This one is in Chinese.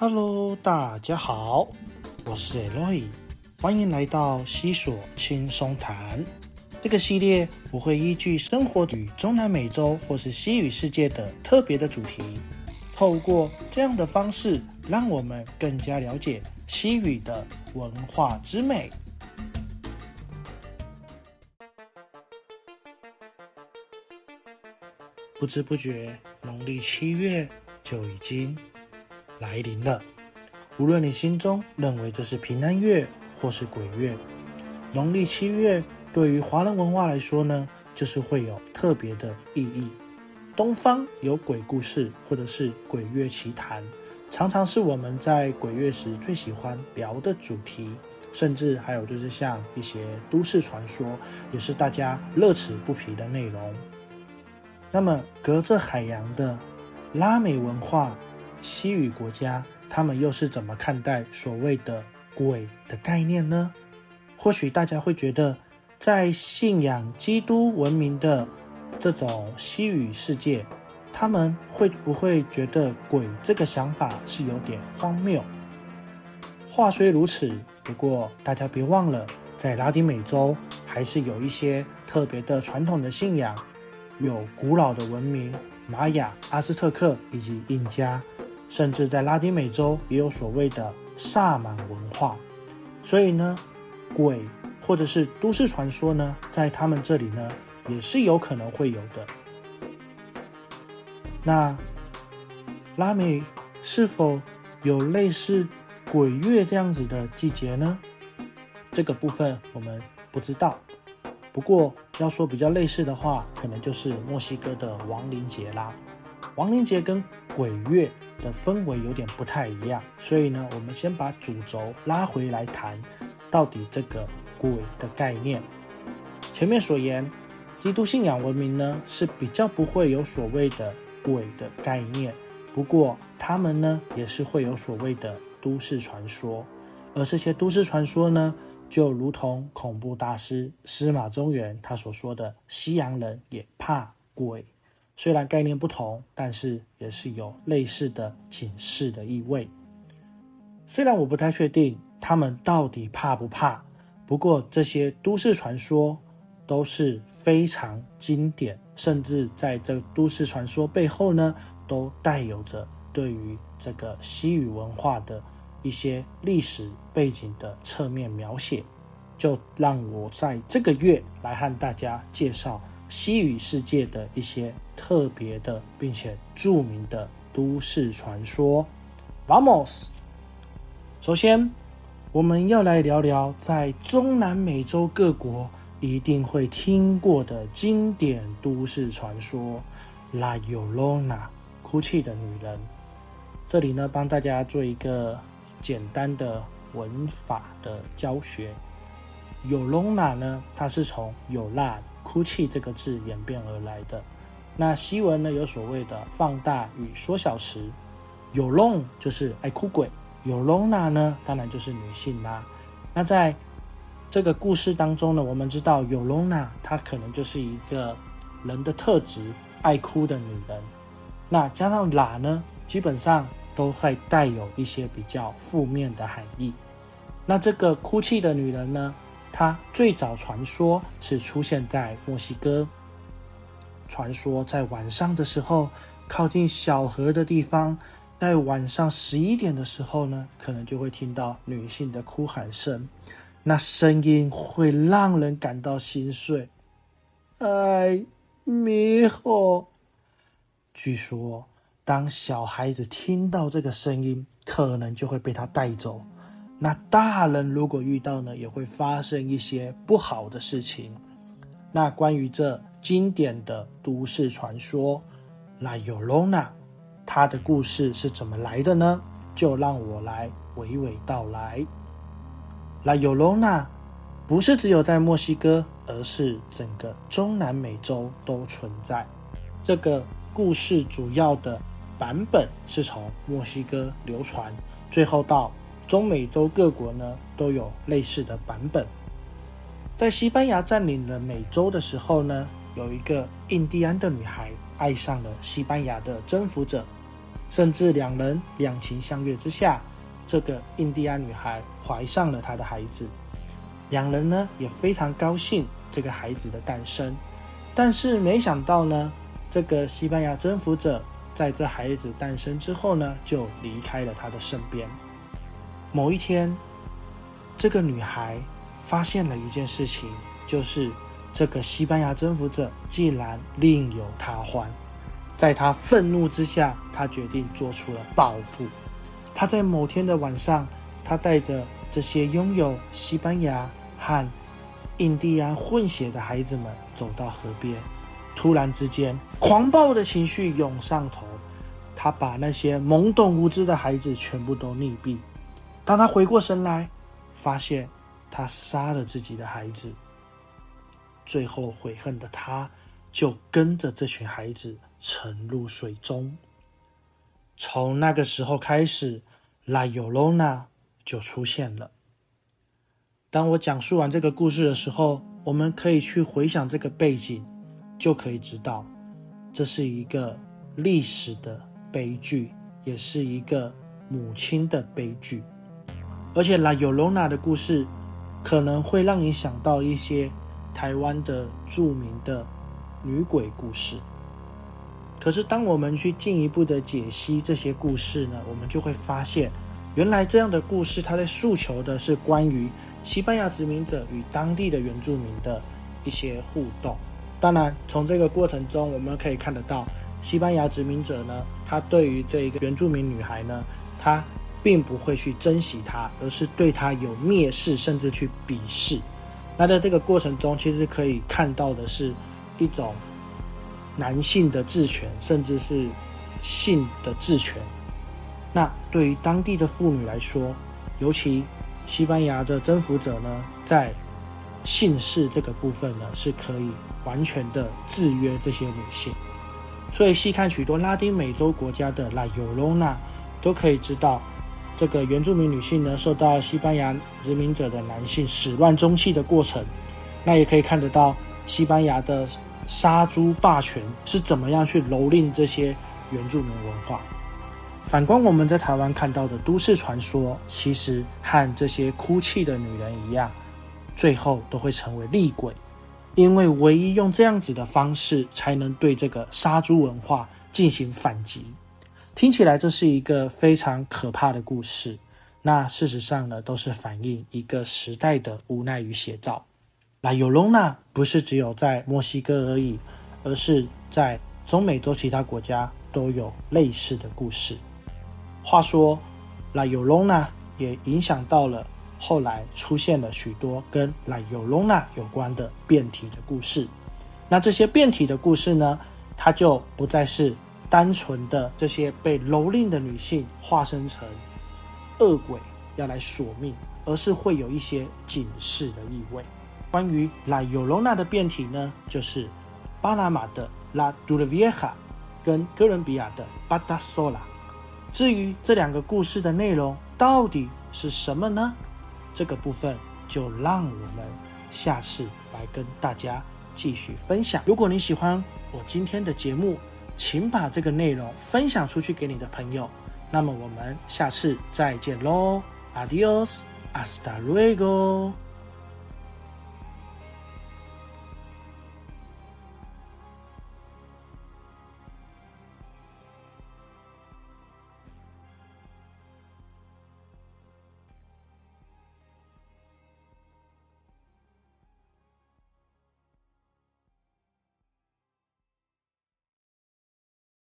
Hello，大家好，我是 Eloy，欢迎来到西索轻松谈。这个系列我会依据生活与中南美洲或是西语世界的特别的主题，透过这样的方式，让我们更加了解西语的文化之美。不知不觉，农历七月就已经来临了。无论你心中认为这是平安月或是鬼月，农历七月对于华人文化来说呢，就是会有特别的意义。东方有鬼故事，或者是鬼月奇谈，常常是我们在鬼月时最喜欢聊的主题。甚至还有就是像一些都市传说，也是大家乐此不疲的内容。那么，隔着海洋的拉美文化、西语国家，他们又是怎么看待所谓的鬼的概念呢？或许大家会觉得，在信仰基督文明的这种西语世界，他们会不会觉得鬼这个想法是有点荒谬？话虽如此，不过大家别忘了，在拉丁美洲还是有一些特别的传统的信仰。有古老的文明，玛雅、阿兹特克以及印加，甚至在拉丁美洲也有所谓的萨满文化。所以呢，鬼或者是都市传说呢，在他们这里呢，也是有可能会有的。那拉美是否有类似鬼月这样子的季节呢？这个部分我们不知道。不过要说比较类似的话，可能就是墨西哥的亡灵节啦。亡灵节跟鬼月的氛围有点不太一样，所以呢，我们先把主轴拉回来谈，到底这个鬼的概念。前面所言，基督信仰文明呢是比较不会有所谓的鬼的概念，不过他们呢也是会有所谓的都市传说，而这些都市传说呢。就如同恐怖大师司马中原他所说的，西洋人也怕鬼，虽然概念不同，但是也是有类似的警示的意味。虽然我不太确定他们到底怕不怕，不过这些都市传说都是非常经典，甚至在这都市传说背后呢，都带有着对于这个西语文化的。一些历史背景的侧面描写，就让我在这个月来和大家介绍西语世界的一些特别的并且著名的都市传说。Vamos，首先我们要来聊聊在中南美洲各国一定会听过的经典都市传说—— La Llorona，哭泣的女人。这里呢，帮大家做一个。简单的文法的教学，有隆娜呢，它是从有辣哭泣这个字演变而来的。那西文呢，有所谓的放大与缩小词，有隆就是爱哭鬼，有隆娜呢，当然就是女性啦。那在这个故事当中呢，我们知道有隆娜她可能就是一个人的特质，爱哭的女人。那加上喇呢，基本上。都会带有一些比较负面的含义。那这个哭泣的女人呢？她最早传说是出现在墨西哥。传说在晚上的时候，靠近小河的地方，在晚上十一点的时候呢，可能就会听到女性的哭喊声。那声音会让人感到心碎。哎，米吼！据说。当小孩子听到这个声音，可能就会被他带走。那大人如果遇到呢，也会发生一些不好的事情。那关于这经典的都市传说，La Llorona，它的故事是怎么来的呢？就让我来娓娓道来。La Llorona 不是只有在墨西哥，而是整个中南美洲都存在。这个故事主要的。版本是从墨西哥流传，最后到中美洲各国呢都有类似的版本。在西班牙占领了美洲的时候呢，有一个印第安的女孩爱上了西班牙的征服者，甚至两人两情相悦之下，这个印第安女孩怀上了他的孩子。两人呢也非常高兴这个孩子的诞生，但是没想到呢，这个西班牙征服者在这孩子诞生之后呢，就离开了他的身边。某一天，这个女孩发现了一件事情，就是这个西班牙征服者竟然另有他欢。在他愤怒之下，他决定做出了报复。他在某天的晚上，他带着这些拥有西班牙。和印第安混血的孩子们走到河边，突然之间，狂暴的情绪涌上头。他把那些懵懂无知的孩子全部都溺毙。当他回过神来，发现他杀了自己的孩子。最后悔恨的他，就跟着这群孩子沉入水中。从那个时候开始，拉尤罗娜就出现了。当我讲述完这个故事的时候，我们可以去回想这个背景，就可以知道，这是一个历史的悲剧，也是一个母亲的悲剧。而且拉尤罗娜的故事，可能会让你想到一些台湾的著名的女鬼故事。可是，当我们去进一步的解析这些故事呢，我们就会发现，原来这样的故事，它在诉求的是关于。西班牙殖民者与当地的原住民的一些互动，当然，从这个过程中我们可以看得到，西班牙殖民者呢，他对于这一个原住民女孩呢，他并不会去珍惜她，而是对她有蔑视，甚至去鄙视。那在这个过程中，其实可以看到的是一种男性的治权，甚至是性的治权。那对于当地的妇女来说，尤其。西班牙的征服者呢，在姓氏这个部分呢，是可以完全的制约这些女性。所以细看许多拉丁美洲国家的拉尤罗娜，都可以知道，这个原住民女性呢，受到西班牙殖民者的男性始乱终弃的过程。那也可以看得到，西班牙的杀猪霸权是怎么样去蹂躏这些原住民文化。反观我们在台湾看到的都市传说，其实和这些哭泣的女人一样，最后都会成为厉鬼，因为唯一用这样子的方式，才能对这个杀猪文化进行反击。听起来这是一个非常可怕的故事，那事实上呢，都是反映一个时代的无奈与写照。那有隆纳不是只有在墨西哥而已，而是在中美洲其他国家都有类似的故事。话说，拉尤隆纳也影响到了后来出现了许多跟拉尤隆纳有关的变体的故事。那这些变体的故事呢，它就不再是单纯的这些被蹂躏的女性化身成恶鬼要来索命，而是会有一些警示的意味。关于拉尤隆纳的变体呢，就是巴拿马的拉杜勒维哈跟哥伦比亚的巴达索拉。至于这两个故事的内容到底是什么呢？这个部分就让我们下次来跟大家继续分享。如果你喜欢我今天的节目，请把这个内容分享出去给你的朋友。那么我们下次再见喽，Adios，hasta luego。